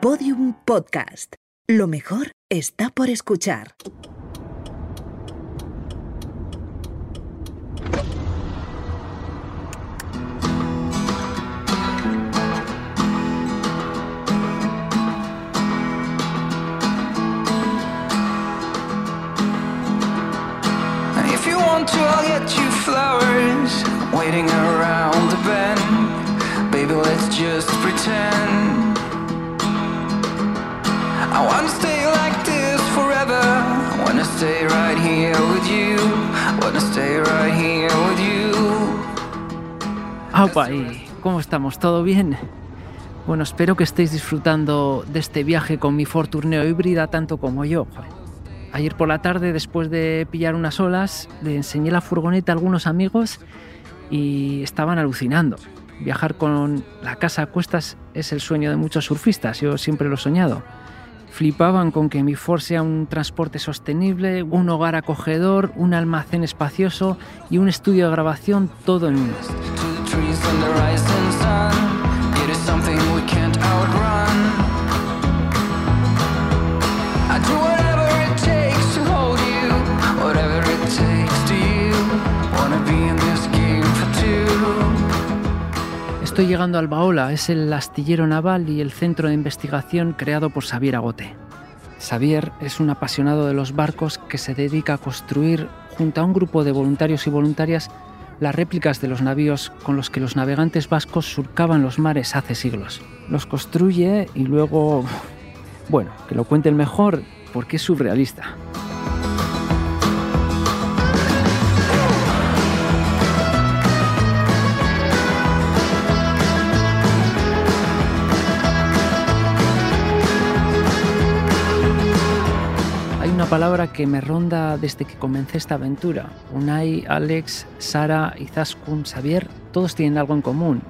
Podium Podcast. Lo mejor está por escuchar. If you want to, I'll get you flowers waiting around ¡Aupa! ¿Y cómo estamos? ¿Todo bien? Bueno, espero que estéis disfrutando de este viaje con mi Ford Tourneo híbrida tanto como yo. Ayer por la tarde, después de pillar unas olas, le enseñé la furgoneta a algunos amigos y estaban alucinando. Viajar con la casa a cuestas es el sueño de muchos surfistas, yo siempre lo he soñado. Flipaban con que mi Ford sea un transporte sostenible, un hogar acogedor, un almacén espacioso y un estudio de grabación todo en uno. Estoy llegando al Baola, es el astillero naval y el centro de investigación creado por Xavier Agote. Xavier es un apasionado de los barcos que se dedica a construir, junto a un grupo de voluntarios y voluntarias, las réplicas de los navíos con los que los navegantes vascos surcaban los mares hace siglos. Los construye y luego... Bueno, que lo cuente el mejor porque es surrealista. Palabra que me ronda desde que comencé esta aventura. Unai, Alex, Sara, Izaskun, Xavier, todos tienen algo en común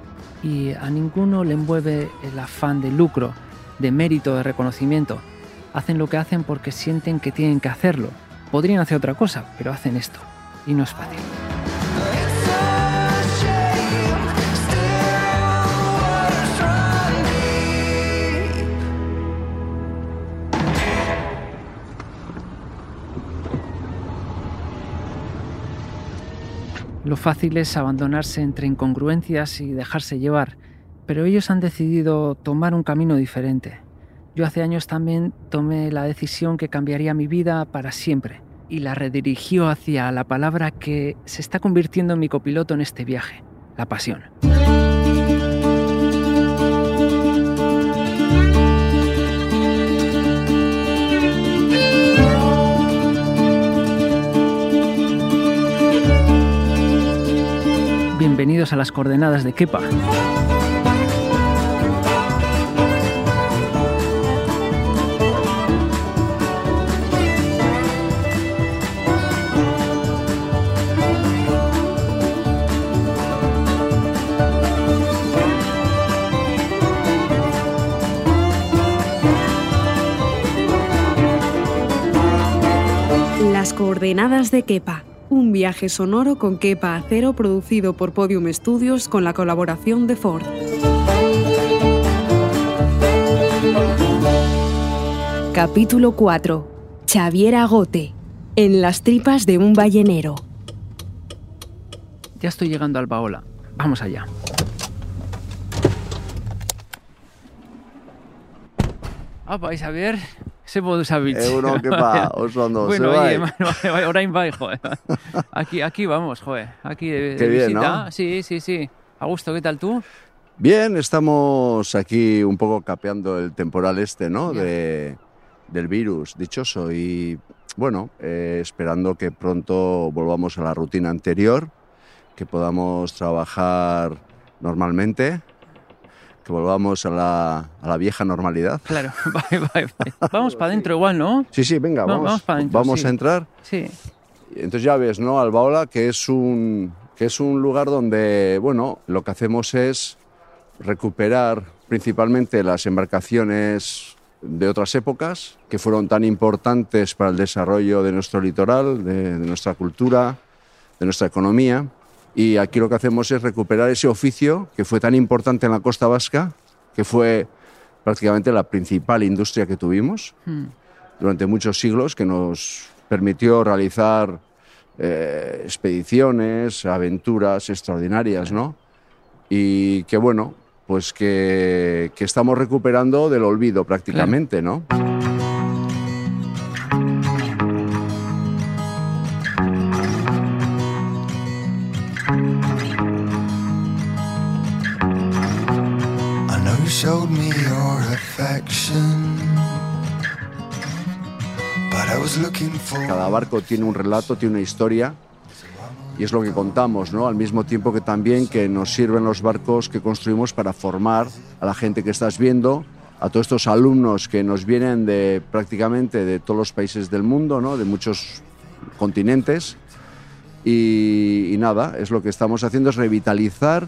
y a ninguno le envuelve el afán de lucro, de mérito, de reconocimiento. Hacen lo que hacen porque sienten que tienen que hacerlo. Podrían hacer otra cosa, pero hacen esto. Y no es fácil. Lo fácil es abandonarse entre incongruencias y dejarse llevar, pero ellos han decidido tomar un camino diferente. Yo hace años también tomé la decisión que cambiaría mi vida para siempre y la redirigió hacia la palabra que se está convirtiendo en mi copiloto en este viaje, la pasión. Bienvenidos a las coordenadas de Kepa. Las coordenadas de Kepa. Un viaje sonoro con Kepa Acero producido por Podium Studios con la colaboración de Ford. Capítulo 4. Xavier Agote. En las tripas de un ballenero. Ya estoy llegando al Baola. Vamos allá. Ah, vais a ver. Se puede saber. Egunon, kepa, oso ondo, Bueno, ze bai? orain bai, joder. Aquí, aquí vamos, joder. Aquí de, de Qué bien, visita. ¿no? Sí, sí, sí. A gusto, ¿qué tal tú? Bien, estamos aquí un poco capeando el temporal este, ¿no? De, del virus, dichoso. Y bueno, eh, esperando que pronto volvamos a la rutina anterior, que podamos trabajar normalmente, que volvamos a la, a la vieja normalidad. Claro, bai, bai, bai. Vamos para adentro igual, ¿no? Sí, sí, venga, Va- vamos, vamos pa' dentro, vamos sí. a entrar. Sí. Entonces ya ves, ¿no? Albaola, que es un que es un lugar donde, bueno, lo que hacemos es recuperar principalmente las embarcaciones de otras épocas que fueron tan importantes para el desarrollo de nuestro litoral, de, de nuestra cultura, de nuestra economía. Y aquí lo que hacemos es recuperar ese oficio que fue tan importante en la costa vasca, que fue prácticamente la principal industria que tuvimos Hmm. durante muchos siglos, que nos permitió realizar eh, expediciones, aventuras extraordinarias, ¿no? Y que bueno, pues que, que estamos recuperando del olvido prácticamente, ¿no? Cada barco tiene un relato, tiene una historia y es lo que contamos, ¿no? Al mismo tiempo que también que nos sirven los barcos que construimos para formar a la gente que estás viendo, a todos estos alumnos que nos vienen de prácticamente de todos los países del mundo, ¿no? De muchos continentes. Y, y nada, es lo que estamos haciendo es revitalizar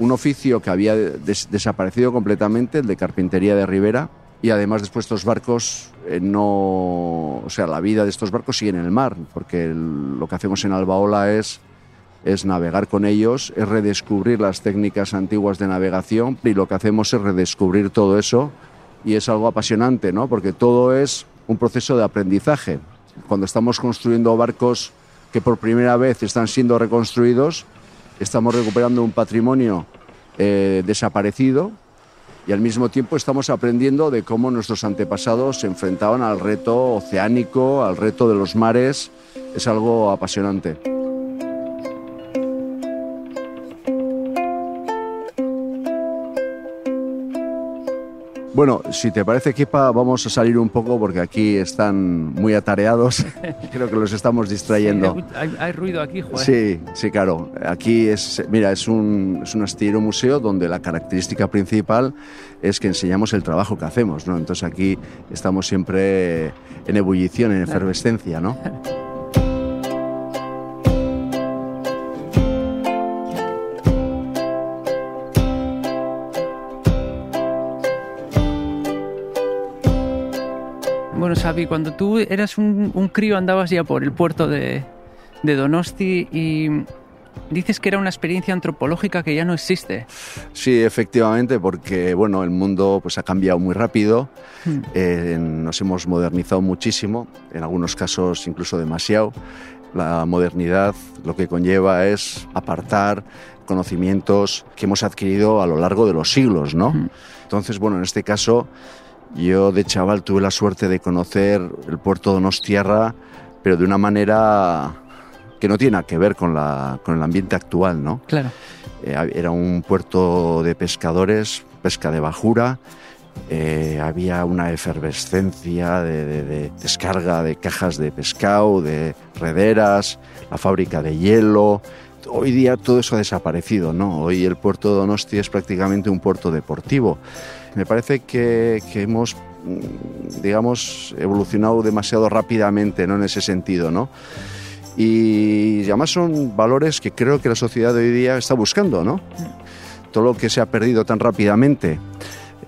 un oficio que había des- desaparecido completamente, el de carpintería de Ribera, y además después estos barcos eh, no, o sea, la vida de estos barcos sigue en el mar, porque lo que hacemos en Albaola es es navegar con ellos, es redescubrir las técnicas antiguas de navegación y lo que hacemos es redescubrir todo eso y es algo apasionante, ¿no? Porque todo es un proceso de aprendizaje. Cuando estamos construyendo barcos que por primera vez están siendo reconstruidos, estamos recuperando un patrimonio eh, desaparecido y al mismo tiempo estamos aprendiendo de cómo nuestros antepasados se enfrentaban al reto oceánico, al reto de los mares. Es algo apasionante. Bueno, si te parece, Kepa, vamos a salir un poco porque aquí están muy atareados. Creo que los estamos distrayendo. Hay, hay ruido aquí, joder. Sí, sí, claro. Aquí es, mira, es un, es un astillero museo donde la característica principal es que enseñamos el trabajo que hacemos, ¿no? Entonces aquí estamos siempre en ebullición, en efervescencia, ¿no? Xavi, cuando tú eras un, un crío andabas ya por el puerto de, de Donosti y dices que era una experiencia antropológica que ya no existe. Sí, efectivamente, porque bueno, el mundo pues ha cambiado muy rápido, eh, nos hemos modernizado muchísimo, en algunos casos incluso demasiado. La modernidad lo que conlleva es apartar conocimientos que hemos adquirido a lo largo de los siglos, ¿no? Entonces, bueno, en este caso yo de chaval tuve la suerte de conocer el puerto de Donostiarra, pero de una manera que no tiene nada que ver con, la, con el ambiente actual, ¿no? Claro. Eh, era un puerto de pescadores, pesca de bajura. eh, había una efervescencia de, de- de descarga de cajas de pescado, de rederas, la fábrica de hielo. Hoy día todo eso ha desaparecido, ¿no? Hoy el puerto de Donosti es prácticamente un puerto deportivo. Me parece que, que hemos, mm, digamos, evolucionado demasiado rápidamente, ¿no? En ese sentido, ¿no? Y además son valores que creo que la sociedad de hoy día está buscando, ¿no? Todo lo que se ha perdido tan rápidamente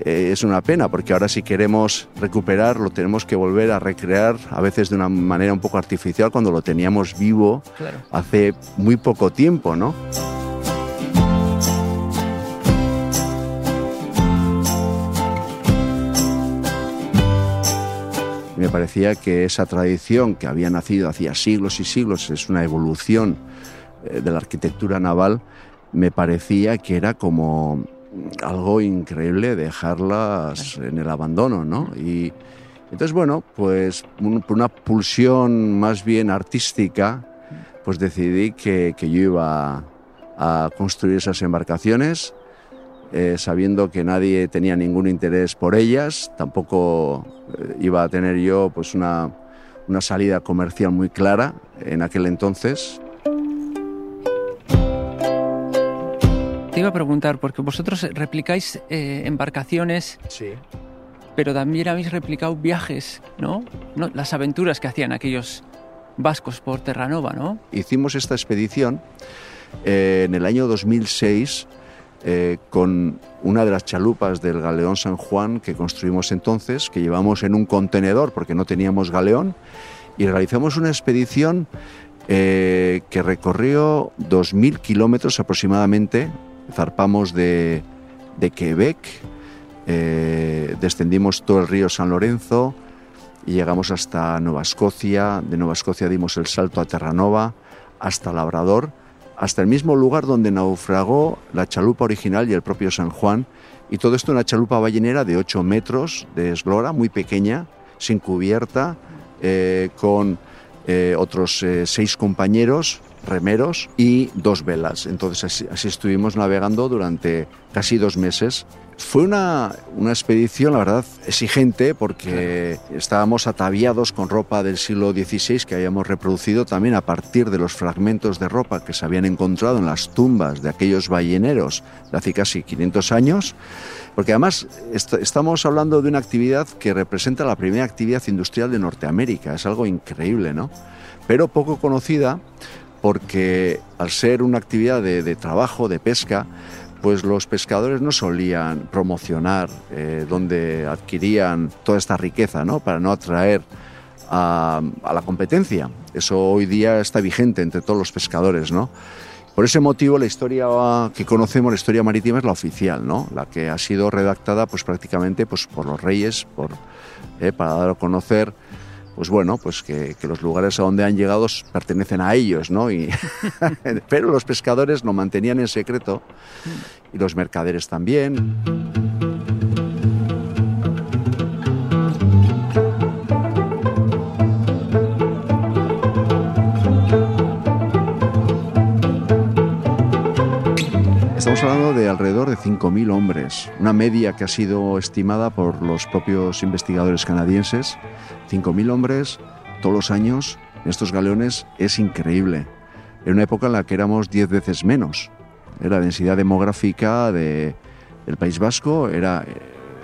eh, es una pena, porque ahora si queremos recuperar lo tenemos que volver a recrear, a veces de una manera un poco artificial, cuando lo teníamos vivo Claro. hace muy poco tiempo, ¿no? Me parecía que esa tradición que había nacido hacía siglos y siglos, es una evolución eh, de la arquitectura naval, me parecía que era como algo increíble dejarlas en el abandono, ¿no? Y entonces, bueno, pues un- por una pulsión más bien artística, pues decidí que, que yo iba a construir esas embarcaciones, eh, sabiendo que nadie tenía ningún interés por ellas, tampoco eh, iba a tener yo pues una, una salida comercial muy clara en aquel entonces. Te iba a preguntar, porque vosotros replicáis eh, embarcaciones, Sí. pero también habéis replicado viajes, ¿no? ¿no? Las aventuras que hacían aquellos vascos por Terranova, ¿no? Hicimos esta expedición eh, en el año 2006 eh, con una de las chalupas del galeón San Juan que construimos entonces, que llevamos en un contenedor porque no teníamos galeón, y realizamos una expedición eh, que recorrió 2.000 kilómetros aproximadamente. Zarpamos de, de Quebec eh, descendimos todo el río San Lorenzo y llegamos hasta Nueva Escocia. De Nueva Escocia dimos el salto a Terranova, hasta Labrador, hasta el mismo lugar donde naufragó la chalupa original y el propio San Juan. Y todo esto una chalupa ballenera de 8 metros de eslora, muy pequeña, sin cubierta, eh, con eh, otros eh, seis compañeros remeros y dos velas. Entonces así, así, estuvimos navegando durante casi dos meses. Fue una, una expedición, la verdad, exigente porque estábamos ataviados con ropa del siglo XVI que habíamos reproducido también a partir de los fragmentos de ropa que se habían encontrado en las tumbas de aquellos balleneros de hace casi 500 años. Porque además est estamos hablando de una actividad que representa la primera actividad industrial de Norteamérica. Es algo increíble, ¿no? Pero poco conocida porque al ser una actividad de, de trabajo, de pesca, pues los pescadores no solían promocionar eh, donde adquirían toda esta riqueza, ¿no? Para no atraer a, a, la competencia. Eso hoy día está vigente entre todos los pescadores, ¿no? Por ese motivo la historia que conocemos, la historia marítima, es la oficial, ¿no? La que ha sido redactada, pues prácticamente, pues por los reyes, por, eh, para dar a conocer pues bueno, pues que, que, los lugares a donde han llegado pertenecen a ellos, ¿no? Y, pero los pescadores lo mantenían en secreto y los mercaderes también. Estamos hablando de alrededor de 5.000 hombres, una media que ha sido estimada por los propios investigadores canadienses. 5.000 hombres todos los años en estos galeones es increíble. En una época en la que éramos 10 veces menos. La densidad demográfica de, del País Vasco era,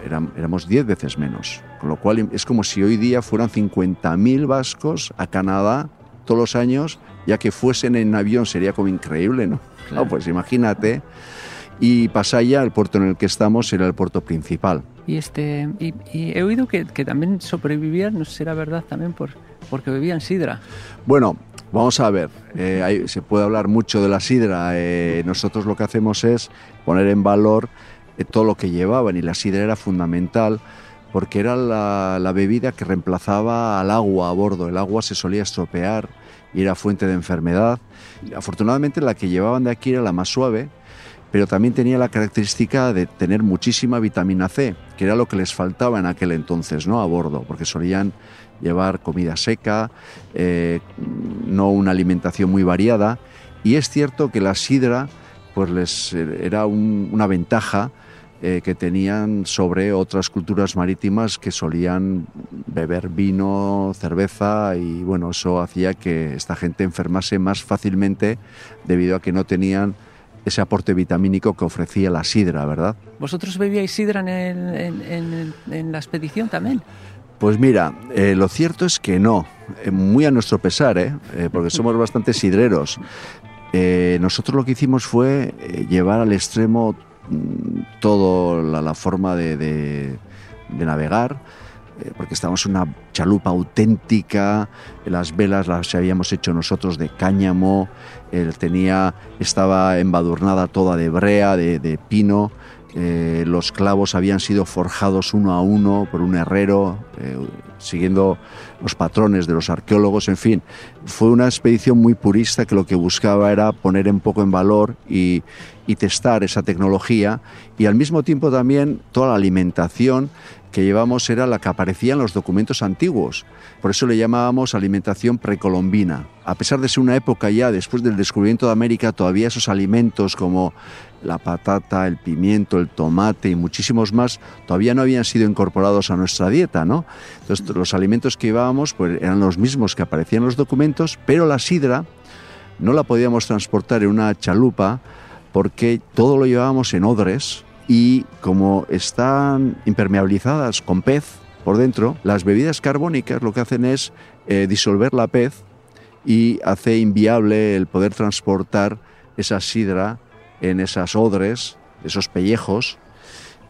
era, éramos 10 veces menos. Con lo cual es como si hoy día fueran 50.000 vascos a Canadá todos los años, ya que fuesen en avión sería como increíble, ¿no? Claro. No, pues imagínate. Y Pasaya, el puerto en el que estamos, era el puerto principal. Y, este, y, he oído que, también sobrevivían, no era verdad también, por, porque bebían sidra. Bueno, vamos a ver, eh, se puede hablar mucho de la sidra. Eh, nosotros lo que hacemos es poner en valor eh, todo lo que llevaban y la sidra era fundamental porque era la, la, bebida que reemplazaba al agua a bordo. El agua se solía estropear y era fuente de enfermedad. Afortunadamente la que llevaban de aquí era la más suave, pero también tenía la característica de tener muchísima vitamina C, que era lo que les faltaba en aquel entonces, ¿no? A bordo, porque solían llevar comida seca, eh, no una alimentación muy variada, y es cierto que la sidra, pues les era un, una ventaja eh, que tenían sobre otras culturas marítimas que solían beber vino, cerveza y bueno, eso hacía que esta gente enfermase más fácilmente debido a que no tenían ese aporte vitamínico que ofrecía la sidra, ¿verdad? ¿Vosotros bebíais sidra en, el, en, en, en la expedición también? Pues mira, eh, lo cierto es que no, eh, muy a nuestro pesar, ¿eh? porque somos bastante sidreros. Eh, nosotros lo que hicimos fue llevar al extremo toda la, la, forma de, de, de navegar, eh, porque estábamos en una chalupa auténtica, las velas las habíamos hecho nosotros de cáñamo, él tenía, estaba embadurnada toda de brea, de, de pino, eh, los clavos habían sido forjados uno a uno por un herrero, eh, siguiendo los patrones de los arqueólogos, en fin, fue una expedición muy purista que lo que buscaba era poner un poco en valor y, y testar esa tecnología y al mismo tiempo también toda la alimentación que llevamos era la que aparecía en los documentos antiguos. Por eso le llamábamos alimentación precolombina. A pesar de ser una época ya después del descubrimiento de América, todavía esos alimentos como la patata, el pimiento, el tomate y muchísimos más todavía no habían sido incorporados a nuestra dieta, ¿no? Entonces los alimentos que llevábamos pues, eran los mismos que aparecían en los documentos, pero la sidra no la podíamos transportar en una chalupa porque todo lo llevábamos en odres y como están impermeabilizadas con pez por dentro, las bebidas carbónicas lo que hacen es eh, disolver la pez y hace inviable el poder transportar esa sidra en esas odres, esos pellejos,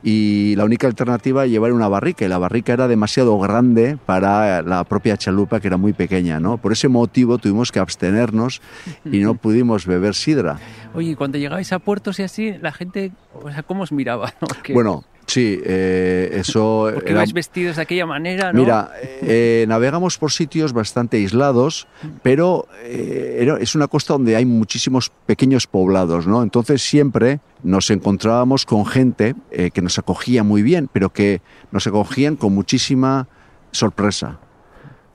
y la única alternativa es llevar una barrica y la barrica era demasiado grande para la propia chalupa que era muy pequeña, ¿no? Por ese motivo tuvimos que abstenernos y no pudimos beber sidra. Oye, cuando llegabais a puertos y así, la gente, pues, ¿cómo os miraba? ¿no? Bueno, Sí, eh, eso ¿Por qué era- vais vestidos de aquella manera? ¿no? Mira, eh, navegamos por sitios bastante aislados, pero eh, era- es una costa donde hay muchísimos pequeños poblados, ¿no? Entonces siempre nos encontrábamos con gente eh, que nos acogía muy bien, pero que nos acogían con muchísima sorpresa.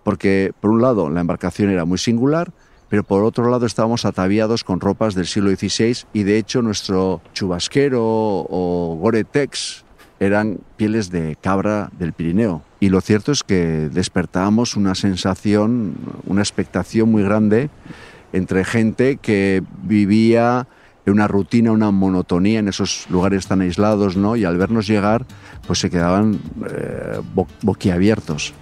Porque, por un lado, la embarcación era muy singular, pero por otro lado estábamos ataviados con ropas del siglo XVI y de hecho nuestro chubasquero o Gore-Tex eran pieles de cabra del Pirineo. Y lo cierto es que despertábamos una sensación, una expectación muy grande entre gente que vivía en una rutina, una monotonía en esos lugares tan aislados, ¿no? Y al vernos llegar, pues se quedaban eh, bo- boquiabiertos.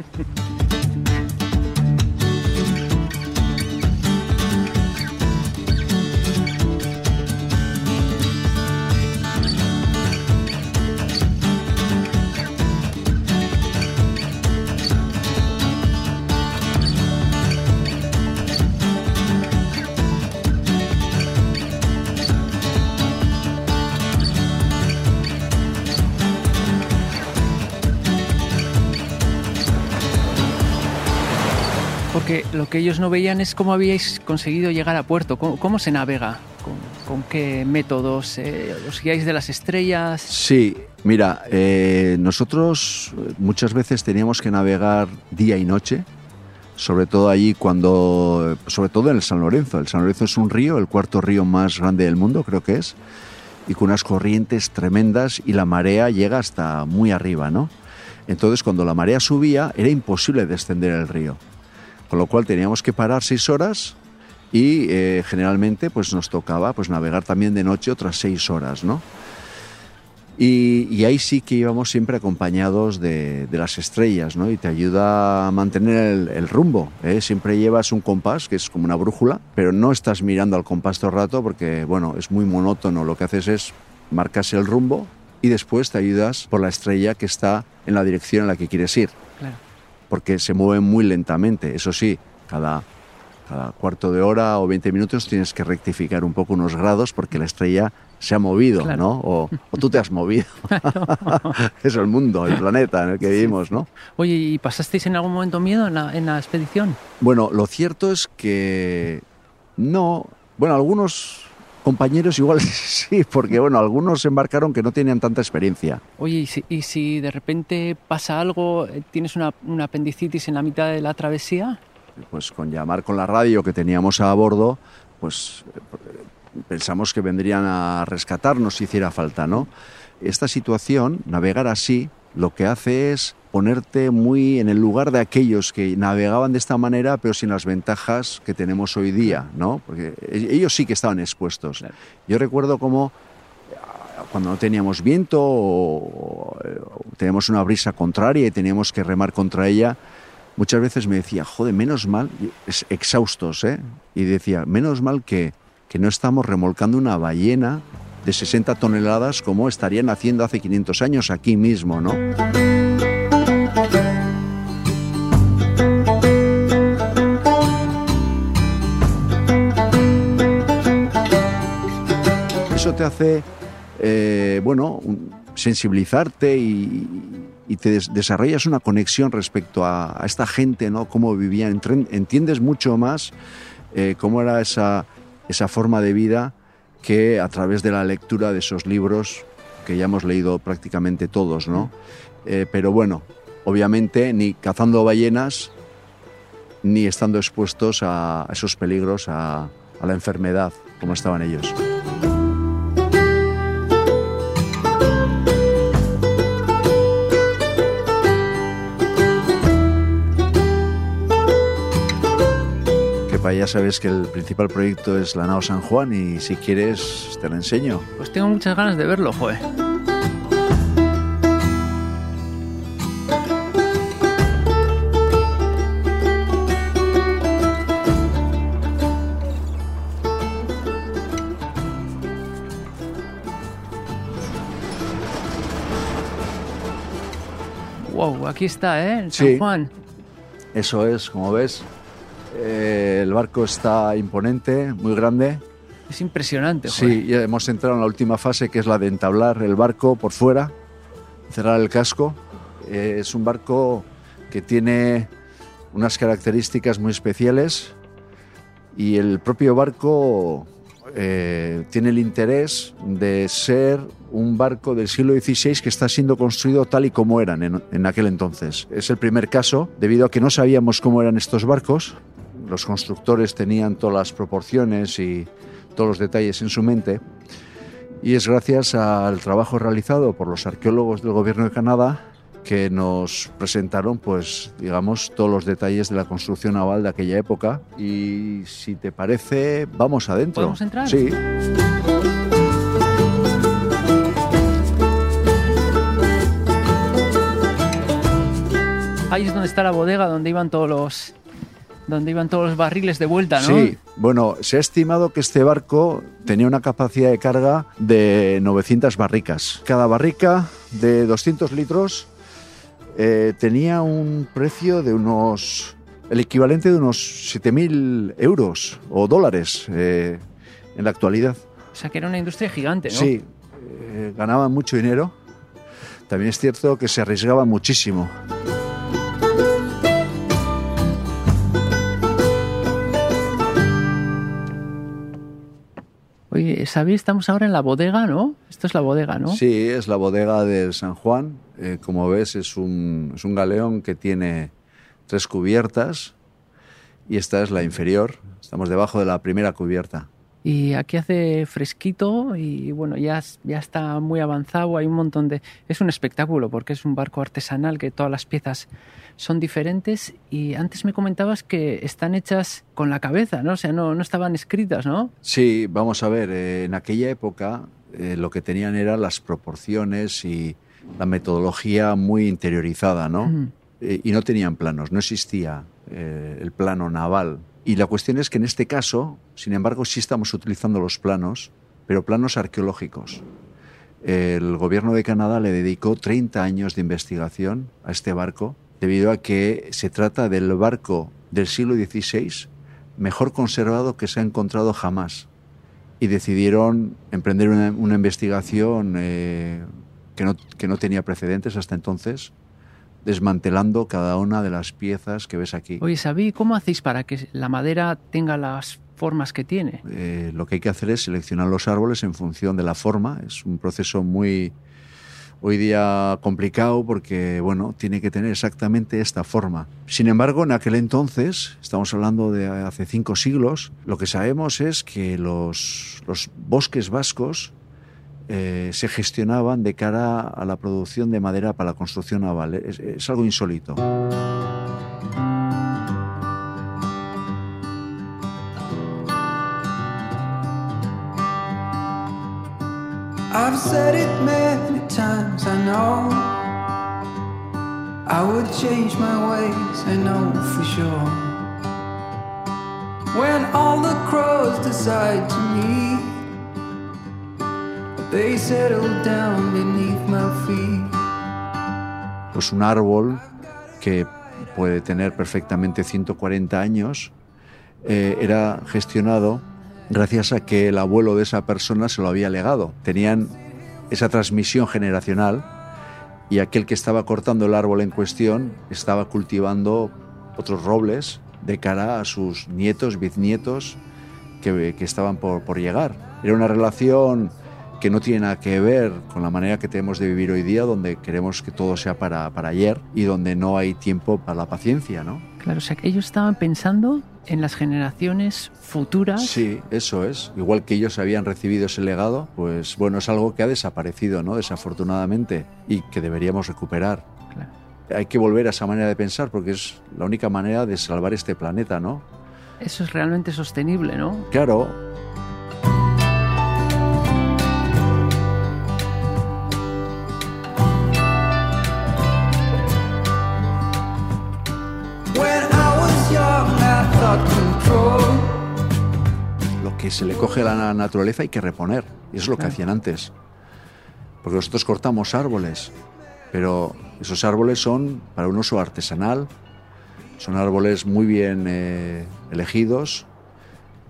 Que ellos no veían es cómo habíais conseguido llegar a puerto, cómo, se navega, con, qué métodos, eh, os guiáis de las estrellas. Sí, mira, eh, nosotros muchas veces teníamos que navegar día y noche, sobre todo allí cuando, sobre todo en el San Lorenzo. El San Lorenzo es un río, el cuarto río más grande del mundo, creo que es, y con unas corrientes tremendas y la marea llega hasta muy arriba, ¿no? Entonces, cuando la marea subía, era imposible descender el río, con lo cual teníamos que parar seis horas y eh, generalmente pues nos tocaba pues navegar también de noche otras seis horas, ¿no? Y, y ahí sí que íbamos siempre acompañados de, las estrellas, ¿no? Y te ayuda a mantener el, el rumbo. ¿eh? Siempre llevas un compás, que es como una brújula, pero no estás mirando al compás todo el rato porque, bueno, es muy monótono. Lo que haces es marcas el rumbo y después te ayudas por la estrella que está en la dirección en la que quieres ir Claro. Porque se mueven muy lentamente. Eso sí, cada, cada cuarto de hora o 20 minutos tienes que rectificar un poco unos grados porque la estrella se ha movido, Claro. ¿no? O, o tú te has movido. Es el mundo, el planeta en el que vivimos, ¿no? Oye, ¿y pasasteis en algún momento miedo en la, en la expedición? Bueno, lo cierto es que no. Bueno, algunos compañeros igual sí, porque bueno, algunos embarcaron que no tenían tanta experiencia. Oye, ¿y si, y si de repente pasa algo, eh, tienes una, una apendicitis en la mitad de la travesía? pues con llamar con la radio que teníamos a bordo, pues eh, pensamos que vendrían a rescatarnos si hiciera falta, ¿no? Esta situación, navegar así, lo que hace es ponerte muy en el lugar de aquellos que navegaban de esta manera, pero sin las ventajas que tenemos hoy día, ¿no? Porque e- ellos sí que estaban expuestos. Claro. Yo recuerdo como ah, cuando no teníamos viento o, o teníamos una brisa contraria y teníamos que remar contra ella, muchas veces me decía, joder, menos mal, es- exhaustos, ¿eh? Y decía, menos mal que, que no estamos remolcando una ballena de 60 toneladas como estarían haciendo hace 500 años aquí mismo, ¿no? Eso te hace, eh, bueno, sensibilizarte y, te des- desarrollas una conexión respecto a, esta gente, ¿no? Cómo vivían, entiendes mucho más eh, cómo era esa, esa forma de vida que a través de la lectura de esos libros que ya hemos leído prácticamente todos, ¿no? Eh, pero bueno, obviamente ni cazando ballenas ni estando expuestos a esos peligros, a, a la enfermedad, como estaban ellos. Ya sabes que el principal proyecto es la nao San Juan y si quieres te la enseño. Pues tengo muchas ganas de verlo, joder. Wow, aquí está, ¿eh? San Sí. Juan. Eso es, como ves, eh, el barco está imponente, muy grande. Es impresionante, joder. Sí, ya hemos entrado en la última fase que es la de entablar el barco por fuera, cerrar el casco. Eh, es un barco que tiene unas características muy especiales y el propio barco eh, tiene el interés de ser un barco del siglo XVI que está siendo construido tal y como eran en, en, aquel entonces. Es el primer caso, debido a que no sabíamos cómo eran estos barcos. Los constructores tenían todas las proporciones y todos los detalles en su mente. Y es gracias al trabajo realizado por los arqueólogos del gobierno de Canadá que nos presentaron, pues, digamos, todos los detalles de la construcción naval de aquella época. Y si te parece, vamos adentro. ¿Podemos entrar? Sí. Ahí es donde está la bodega, donde iban todos los, donde iban todos los barriles de vuelta, ¿no? Sí, bueno, se ha estimado que este barco tenía una capacidad de carga de 900 barricas. Cada barrica de 200 litros eh, tenía un precio de unos, el equivalente de unos 7.000 euros o dólares eh, en la actualidad. O sea, que era una industria gigante, ¿no? Sí, eh, ganaban mucho dinero. También es cierto que se arriesgaba muchísimo. Oye, Xavi, estamos ahora en la bodega, ¿no? Esto es la bodega, ¿no? Sí, es la bodega del San Juan. Eh, como ves, es un, es un galeón que tiene tres cubiertas y esta es la inferior. Estamos debajo de la primera cubierta. Y aquí hace fresquito y bueno, ya, ya está muy avanzado, hay un montón de... Es un espectáculo porque es un barco artesanal que todas las piezas son diferentes y antes me comentabas que están hechas con la cabeza, ¿no? O sea, no, no estaban escritas, ¿no? Sí, vamos a ver, eh, en aquella época eh, lo que tenían eran las proporciones y la metodología muy interiorizada, ¿no? Eh, y no tenían planos, no existía el plano naval. Y la cuestión es que en este caso, sin embargo, sí estamos utilizando los planos, pero planos arqueológicos. El gobierno de Canadá le dedicó 30 años de investigación a este barco, debido a que se trata del barco del siglo XVI mejor conservado que se ha encontrado jamás. Y decidieron emprender una, investigación eh, que, no, que no tenía precedentes hasta entonces, desmantelando cada una de las piezas que ves aquí. Oye, Xavi, ¿cómo hacéis para que la madera tenga las formas que tiene? Eh, lo que hay que hacer es seleccionar los árboles en función de la forma. Es un proceso muy hoy día complicado porque bueno, tiene que tener exactamente esta forma. Sin embargo, en aquel entonces, estamos hablando de hace cinco siglos, lo que sabemos es que los, los bosques vascos eh, se gestionaban de cara a la producción de madera para la construcción naval. Es, es algo insólito. I've said it many times, I know. I would change my ways, I know for sure. When all the crows decide to meet, they settle down beneath my feet. Pues un árbol que puede tener perfectamente 140 años eh, era gestionado gracias a que el abuelo de esa persona se lo había legado. Tenían esa transmisión generacional y aquel que estaba cortando el árbol en cuestión estaba cultivando otros robles de cara a sus nietos, bisnietos que, estaban por llegar. Era una relación que no tiene nada que ver con la manera que tenemos de vivir hoy día, donde queremos que todo sea para, para ayer y donde no hay tiempo para la paciencia, ¿no? Claro, o sea, que ellos estaban pensando en las generaciones futuras. Sí, eso es. Igual que ellos habían recibido ese legado, pues bueno, es algo que ha desaparecido, ¿no? Desafortunadamente, y que deberíamos recuperar. Claro. Hay que volver a esa manera de pensar porque es la única manera de salvar este planeta, ¿no? Eso es realmente sostenible, ¿no? Claro, que se le coge a la naturaleza hay que reponer. Y eso es lo que hacían antes. Porque nosotros cortamos árboles, pero esos árboles son para un uso artesanal, son árboles muy bien eh, elegidos,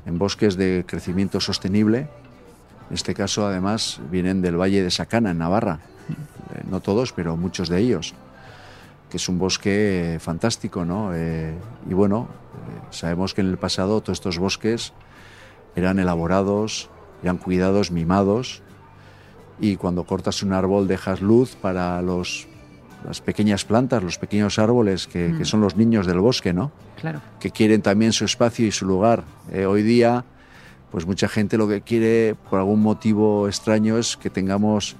en bosques de crecimiento sostenible. En este caso, además, vienen del Valle de Sacana, en Navarra. En no todos, pero muchos de ellos, que es un bosque fantástico, ¿no? Eh, y bueno, eh, sabemos que en el pasado todos estos bosques eran elaborados, eran cuidados, mimados, y cuando cortas un árbol dejas luz para los, las pequeñas plantas, los pequeños árboles que, Mm. que son los niños del bosque, ¿no? Claro. que quieren también su espacio y su lugar. Eh, hoy día, pues mucha gente lo que quiere, por algún motivo extraño, es que tengamos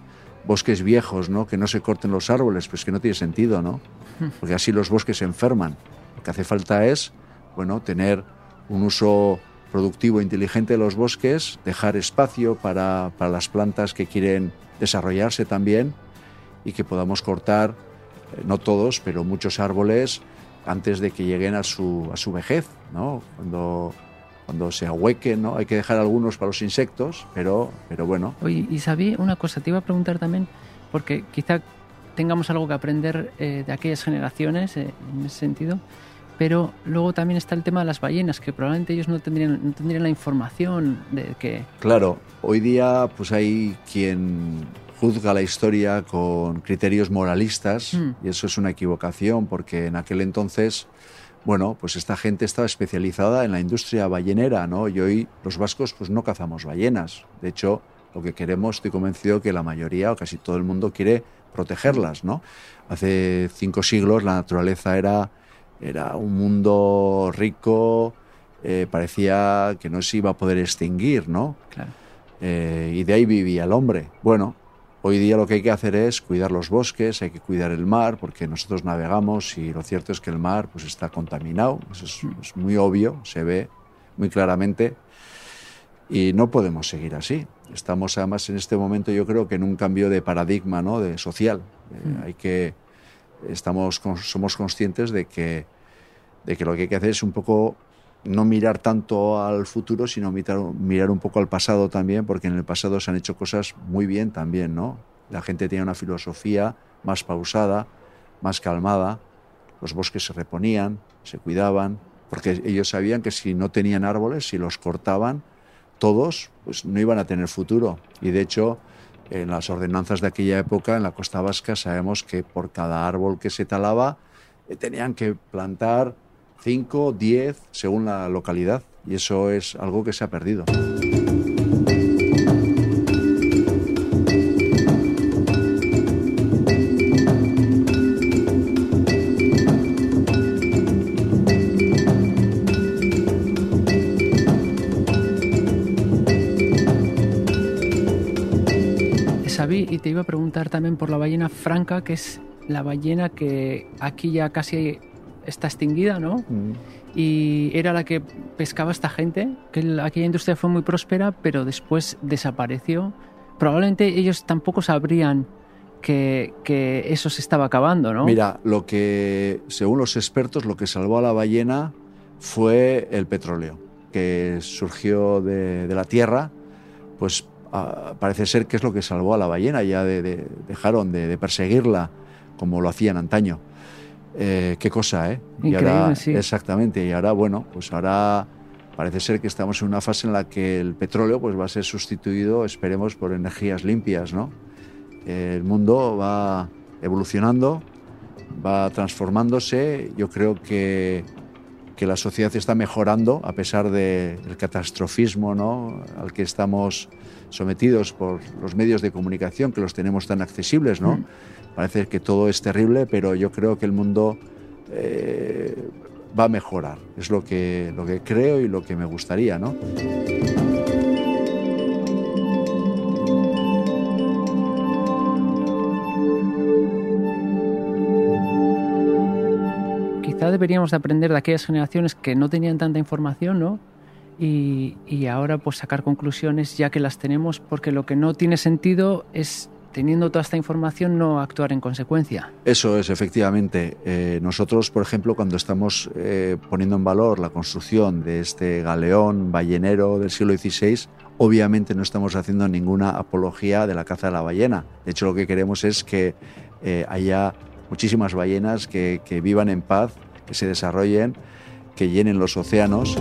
bosques viejos, ¿no? Que no se corten los árboles, pues que no tiene sentido, ¿no? Porque así los bosques se enferman. Lo que hace falta es, bueno, tener un uso productivo e inteligente de los bosques, dejar espacio para, para las plantas que quieren desarrollarse también y que podamos cortar, eh, no todos, pero muchos árboles antes de que lleguen a su, a su vejez, ¿no? Cuando, cuando se ahuequen, ¿no? Hay que dejar algunos para los insectos, pero, pero bueno, Oye, y sabí una cosa, te iba a preguntar también, porque quizá tengamos algo que aprender eh, de aquellas generaciones eh, en ese sentido, pero luego también está el tema de las ballenas, que probablemente ellos no tendrían, no tendrían la información de que... Claro, hoy día pues hay quien juzga la historia con criterios moralistas Mm. y eso es una equivocación porque en aquel entonces, bueno, pues esta gente estaba especializada en la industria ballenera, ¿no? Y hoy los vascos pues no cazamos ballenas. De hecho, lo que queremos, estoy convencido que la mayoría o casi todo el mundo quiere protegerlas, ¿no? Hace cinco siglos la naturaleza era, era un mundo rico, eh, parecía que no se iba a poder extinguir, ¿no? Claro. Eh, y de ahí vivía el hombre. Bueno, hoy día lo que hay que hacer es cuidar los bosques, hay que cuidar el mar, porque nosotros navegamos y lo cierto es que el mar pues, está contaminado, eso es, es muy obvio, se ve muy claramente. Y no podemos seguir así. Estamos además en este momento, yo creo que en un cambio de paradigma, ¿no? De social. Eh, hay que estamos somos conscientes de que de que lo que hay que hacer es un poco no mirar tanto al futuro, sino mirar, mirar un poco al pasado también, porque en el pasado se han hecho cosas muy bien también, ¿no? La gente tenía una filosofía más pausada, más calmada, los bosques se reponían, se cuidaban, porque ellos sabían que si no tenían árboles, si los cortaban todos, pues no iban a tener futuro. Y de hecho, en las ordenanzas de aquella época, en la costa vasca, sabemos que por cada árbol que se talaba, eh, tenían que plantar 5, 10, según la localidad. Y eso es algo que se ha perdido. Te iba a preguntar también por la ballena franca, que es la ballena que aquí ya casi está extinguida, ¿no? y era la que pescaba esta gente, que el- aquella industria fue muy próspera, pero después desapareció. Probablemente ellos tampoco sabrían que, que eso se estaba acabando, ¿no? Mira, lo que, según los expertos, lo que salvó a la ballena fue el petróleo, que surgió de, de la tierra, pues ah, parece ser que es lo que salvó a la ballena, ya de- de- dejaron de, de perseguirla como lo hacían antaño. Eh, qué cosa, ¿eh? Y Increíble, ahora- sí. Exactamente, y ahora, bueno, pues ahora parece ser que estamos en una fase en la que el petróleo pues, va a ser sustituido, esperemos, por energías limpias, ¿no? El mundo va evolucionando, va transformándose. Yo creo que, que la sociedad está mejorando a pesar del catastrofismo ¿no? al que estamos sometidos por los medios de comunicación, que los tenemos tan accesibles. ¿no? Mm. Parece que todo es terrible, pero yo creo que el mundo eh, va a mejorar. Es lo que, lo que creo y lo que me gustaría. ¿no? Quizá deberíamos de aprender de aquellas generaciones que no tenían tanta información, ¿no? Y, y ahora pues sacar conclusiones ya que las tenemos, porque lo que no tiene sentido es, teniendo toda esta información, no actuar en consecuencia. Eso es, efectivamente. Eh, nosotros, por ejemplo, cuando estamos eh, poniendo en valor la construcción de este galeón ballenero del siglo XVI, obviamente no estamos haciendo ninguna apología de la caza de la ballena. De hecho, lo que queremos es que eh, haya muchísimas ballenas que, que vivan en paz, que se desarrollen, que llenen los océanos.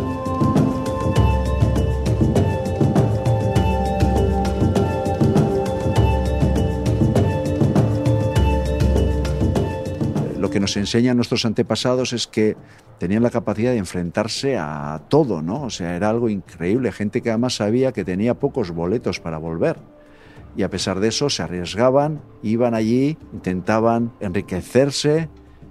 Nos enseñan nuestros antepasados es que tenían la capacidad de enfrentarse a todo, ¿no? O sea, era algo increíble, gente que además sabía que tenía pocos boletos para volver. Y a pesar de eso se arriesgaban, iban allí, intentaban enriquecerse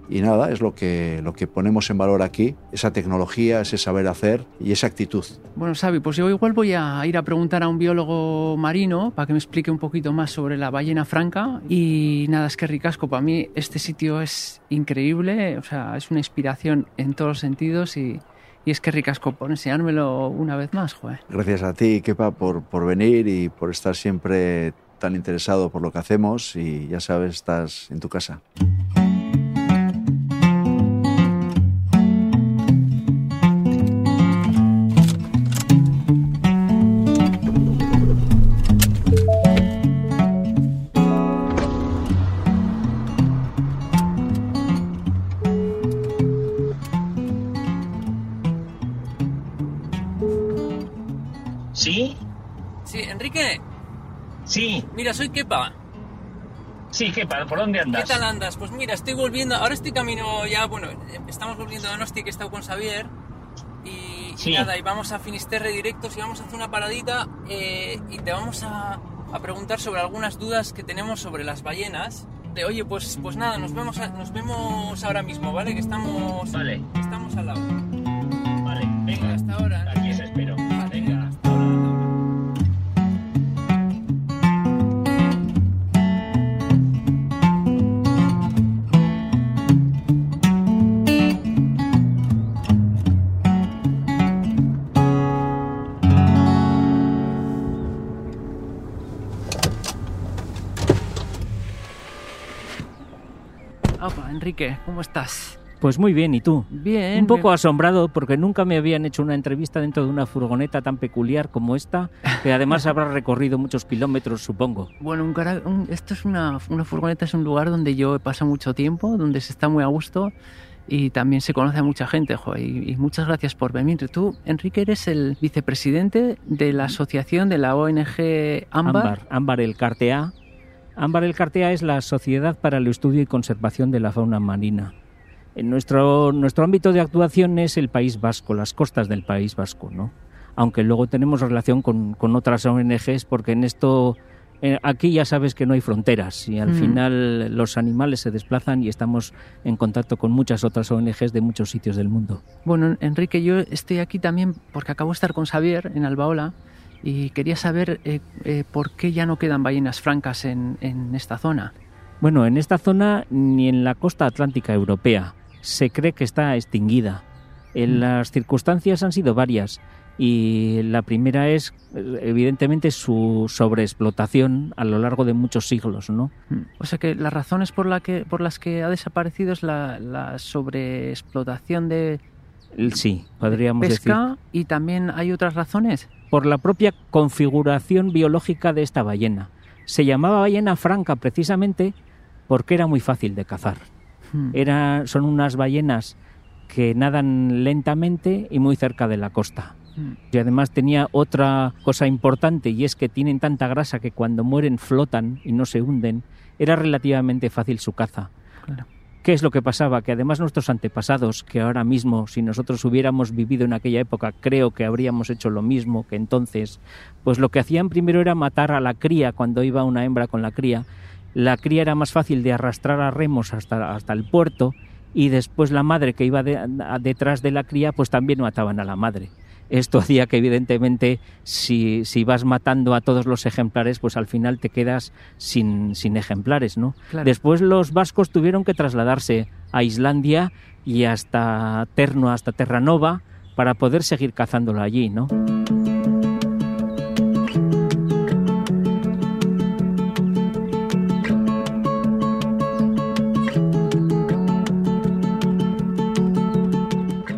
y nada, es lo que, lo que ponemos en valor aquí, esa tecnología, ese saber hacer y esa actitud. Bueno, Xavi, pues yo igual voy a ir a preguntar a un biólogo marino para que me explique un poquito más sobre la ballena franca. Y nada, es que ricasco, para mí este sitio es increíble, o sea, es una inspiración en todos los sentidos y, y es que ricasco por enseñármelo una vez más, joder. Gracias a ti, Kepa, por, por venir y por estar siempre tan interesado por lo que hacemos y ya sabes, estás en tu casa. Mira, soy Kepa. sí, ¿qué pasa? ¿Por dónde andas? ¿Qué tal andas? Pues mira, estoy volviendo, ahora estoy camino ya, bueno, estamos volviendo a Donosti que he estado con Xavier y, y Sí. nada, y vamos a Finisterre directos y vamos a hacer una paradita eh, y te vamos a, a preguntar sobre algunas dudas que tenemos sobre las ballenas. De, oye, pues, pues nada, nos vemos, a- nos vemos ahora mismo, ¿vale? Que estamos, Vale. estamos al lado. Vale, venga, Hasta ahora. Aquí Enrique, ¿cómo estás? Pues muy bien, ¿y tú? Bien. Un poco bien. asombrado porque nunca me habían hecho una entrevista dentro de una furgoneta tan peculiar como esta, que además habrá recorrido muchos kilómetros, supongo. Bueno, un cara- un- esto es una, una furgoneta, es un lugar donde yo he pasado mucho tiempo, donde se está muy a gusto y también se conoce a mucha gente, jo, y, y muchas gracias por venir. Tú, Enrique, eres el vicepresidente de la asociación de la ONG Ámbar. Ámbar, Ámbar el Cartea. Ámbar el Cartea es la Sociedad para el Estudio y Conservación de la Fauna Marina. En nuestro, nuestro ámbito de actuación es el País Vasco, las costas del País Vasco, ¿no? Aunque luego tenemos relación con, con otras ONGs porque en esto, eh, aquí ya sabes que no hay fronteras y al Mm. final los animales se desplazan y estamos en contacto con muchas otras ONGs de muchos sitios del mundo. Bueno, Enrique, yo estoy aquí también porque acabo de estar con Xavier en Albaola y quería saber eh, eh, por qué ya no quedan ballenas francas en, en esta zona. Bueno, en esta zona ni en la costa atlántica europea se cree que está extinguida. En Mm. las circunstancias han sido varias y la primera es evidentemente su sobreexplotación a lo largo de muchos siglos, ¿no? Mm. O sea que las razones por, la que, por las que ha desaparecido es la, la sobreexplotación de Sí, podríamos decir. pesca y también hay otras razones. Por la propia configuración biológica de esta ballena. Se llamaba ballena franca precisamente porque era muy fácil de cazar. Mm. Era, son unas ballenas que nadan lentamente y muy cerca de la costa. Mm. Y además tenía otra cosa importante y es que tienen tanta grasa que cuando mueren flotan y no se hunden. Era relativamente fácil su caza. Claro. ¿Qué es lo que pasaba? Que además nuestros antepasados, que ahora mismo, si nosotros hubiéramos vivido en aquella época, creo que habríamos hecho lo mismo que entonces, pues lo que hacían primero era matar a la cría cuando iba una hembra con la cría. La cría era más fácil de arrastrar a remos hasta, hasta el puerto y después la madre que iba detrás de la cría, pues también mataban a la madre. Esto hacía que evidentemente si, si vas matando a todos los ejemplares, pues al final te quedas sin, sin ejemplares, ¿no? Claro. Después los vascos tuvieron que trasladarse a Islandia y hasta Terno, hasta Terranova, para poder seguir cazándolo allí, ¿no?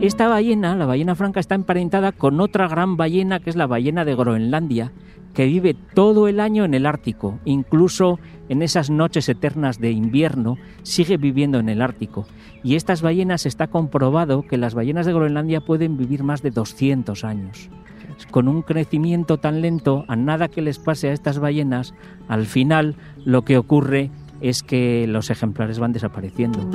Esta ballena, la ballena franca, está emparentada con otra gran ballena que es la ballena de Groenlandia, que vive todo el año en el Ártico, incluso en esas noches eternas de invierno, sigue viviendo en el Ártico. Y estas ballenas está comprobado que las ballenas de Groenlandia pueden vivir más de 200 años. Con un crecimiento tan lento, a nada que les pase a estas ballenas, al final lo que ocurre es que los ejemplares van desapareciendo.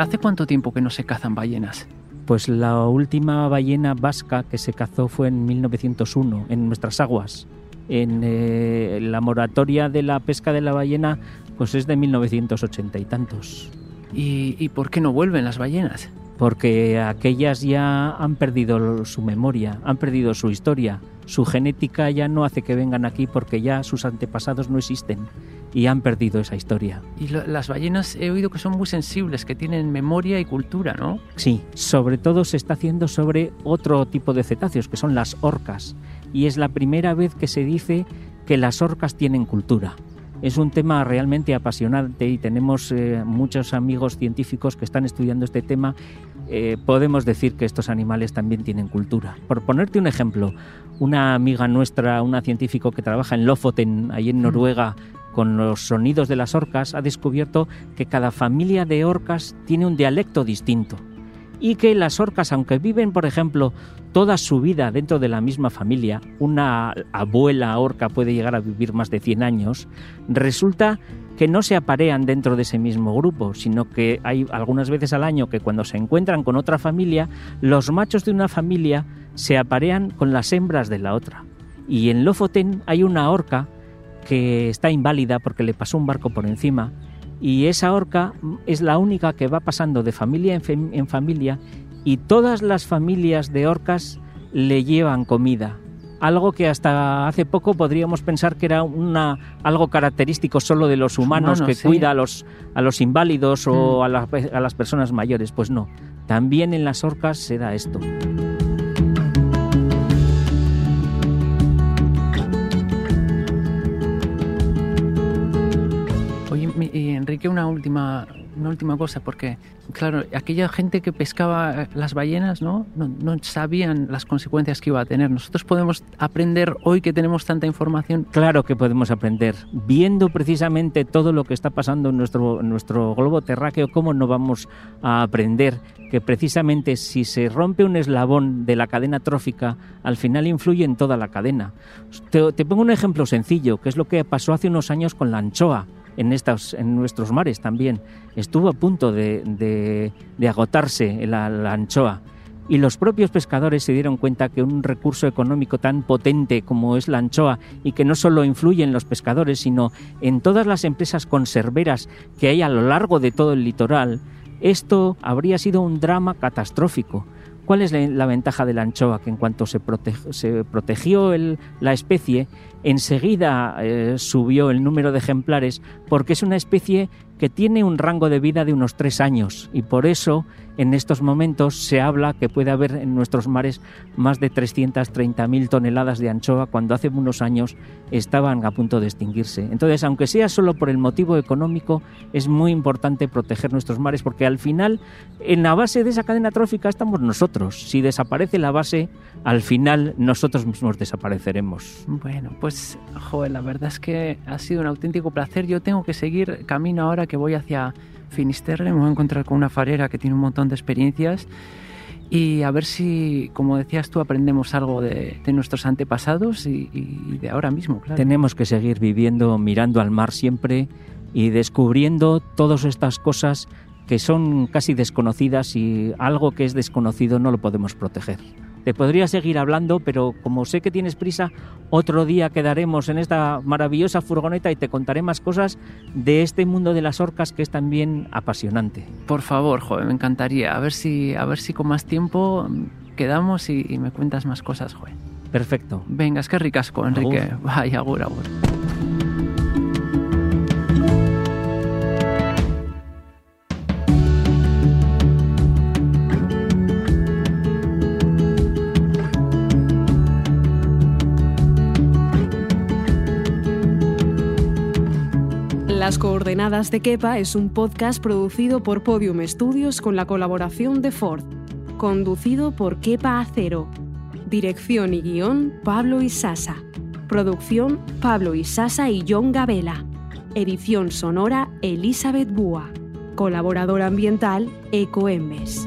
Hace cuánto tiempo que no se cazan ballenas? Pues la última ballena vasca que se cazó fue en 1901, en nuestras aguas. En eh, la moratoria de la pesca de la ballena, pues es de 1980 y tantos. ¿Y, y por qué no vuelven las ballenas? Porque aquellas ya han perdido su memoria, han perdido su historia. Su genética ya no hace que vengan aquí porque ya sus antepasados no existen y han perdido esa historia. Y lo- las ballenas he oído que son muy sensibles, que tienen memoria y cultura, ¿no? Sí, sobre todo se está haciendo sobre otro tipo de cetáceos, que son las orcas. Y es la primera vez que se dice que las orcas tienen cultura. Es un tema realmente apasionante y tenemos eh, muchos amigos científicos que están estudiando este tema. Eh, podemos decir que estos animales también tienen cultura. Por ponerte un ejemplo, una amiga nuestra, una científico que trabaja en Lofoten, ahí en Noruega, con los sonidos de las orcas, ha descubierto que cada familia de orcas tiene un dialecto distinto y que las orcas, aunque viven, por ejemplo, toda su vida dentro de la misma familia, una abuela orca puede llegar a vivir más de 100 años, resulta que no se aparean dentro de ese mismo grupo, sino que hay algunas veces al año que cuando se encuentran con otra familia, los machos de una familia se aparean con las hembras de la otra. Y en Lofoten hay una orca que está inválida porque le pasó un barco por encima y esa orca es la única que va pasando de familia en, fam- en familia y todas las familias de orcas le llevan comida. Algo que hasta hace poco podríamos pensar que era una, algo característico solo de los humanos, humanos, que sí. cuida a los, a los inválidos o Mm. a, pe- a las personas mayores. Pues no, también en las orcas se da esto. Y Enrique, una última, una última cosa, porque, claro, aquella gente que pescaba eh, las ballenas, ¿no? ¿no? Sabían las consecuencias que iba a tener. Nosotros podemos aprender hoy que tenemos tanta información. Claro que podemos aprender. Viendo precisamente todo lo que está pasando en nuestro, nuestro globo terráqueo, ¿cómo no vamos a aprender que precisamente si se rompe un eslabón de la cadena trófica, al final influye en toda la cadena? Te pongo un ejemplo sencillo, que es lo que pasó hace unos años con la anchoa. En, en nuestros mares también. Estuvo a punto de, agotarse la- anchoa. Y los propios pescadores se dieron cuenta que un recurso económico tan potente como es la anchoa y que no solo influye en los pescadores, sino en todas las empresas conserveras que hay a lo largo de todo el litoral, esto habría sido un drama catastrófico. ¿Cuál es la, ventaja de la anchoa? Que en cuanto se, se protegió la especie, enseguida eh, subió el número de ejemplares porque es una especie que tiene un rango de vida de unos tres años y por eso en estos momentos se habla que puede haber en nuestros mares más de 330.000 toneladas de anchoa cuando hace unos años estaban a punto de extinguirse. Entonces, aunque sea solo por el motivo económico, es muy importante proteger nuestros mares porque al final en la base de esa cadena trófica estamos nosotros. Si desaparece la base, al final nosotros mismos desapareceremos. Bueno, pues, joder, la verdad es que ha sido un auténtico placer. Yo tengo que seguir camino ahora que voy hacia Finisterre. Me voy a encontrar con una farera que tiene un montón de experiencias. Y a ver si, como decías tú, aprendemos algo de, nuestros antepasados y, de ahora mismo. Tenemos que seguir viviendo mirando al mar siempre y descubriendo todas estas cosas que son casi desconocidas y algo que es desconocido no lo podemos proteger. Te podría seguir hablando, pero como sé que tienes prisa, otro día quedaremos en esta maravillosa furgoneta y te contaré más cosas de este mundo de las orcas que es también apasionante. Por favor, joder, me encantaría. A ver si, a ver si con más tiempo mm, quedamos y, y me cuentas más cosas, joder. Perfecto. Venga, es que ricasco, Enrique. Vaya, agur, agur. Las coordenadas de Kepa es un podcast producido por Podium Studios con la colaboración de Ford, conducido por Kepa Acero. Dirección y guion Pablo Isasa. Producción Pablo Isasa y John Gabela. Edición sonora Elizabeth Búa. Colaborador ambiental Ecoembes.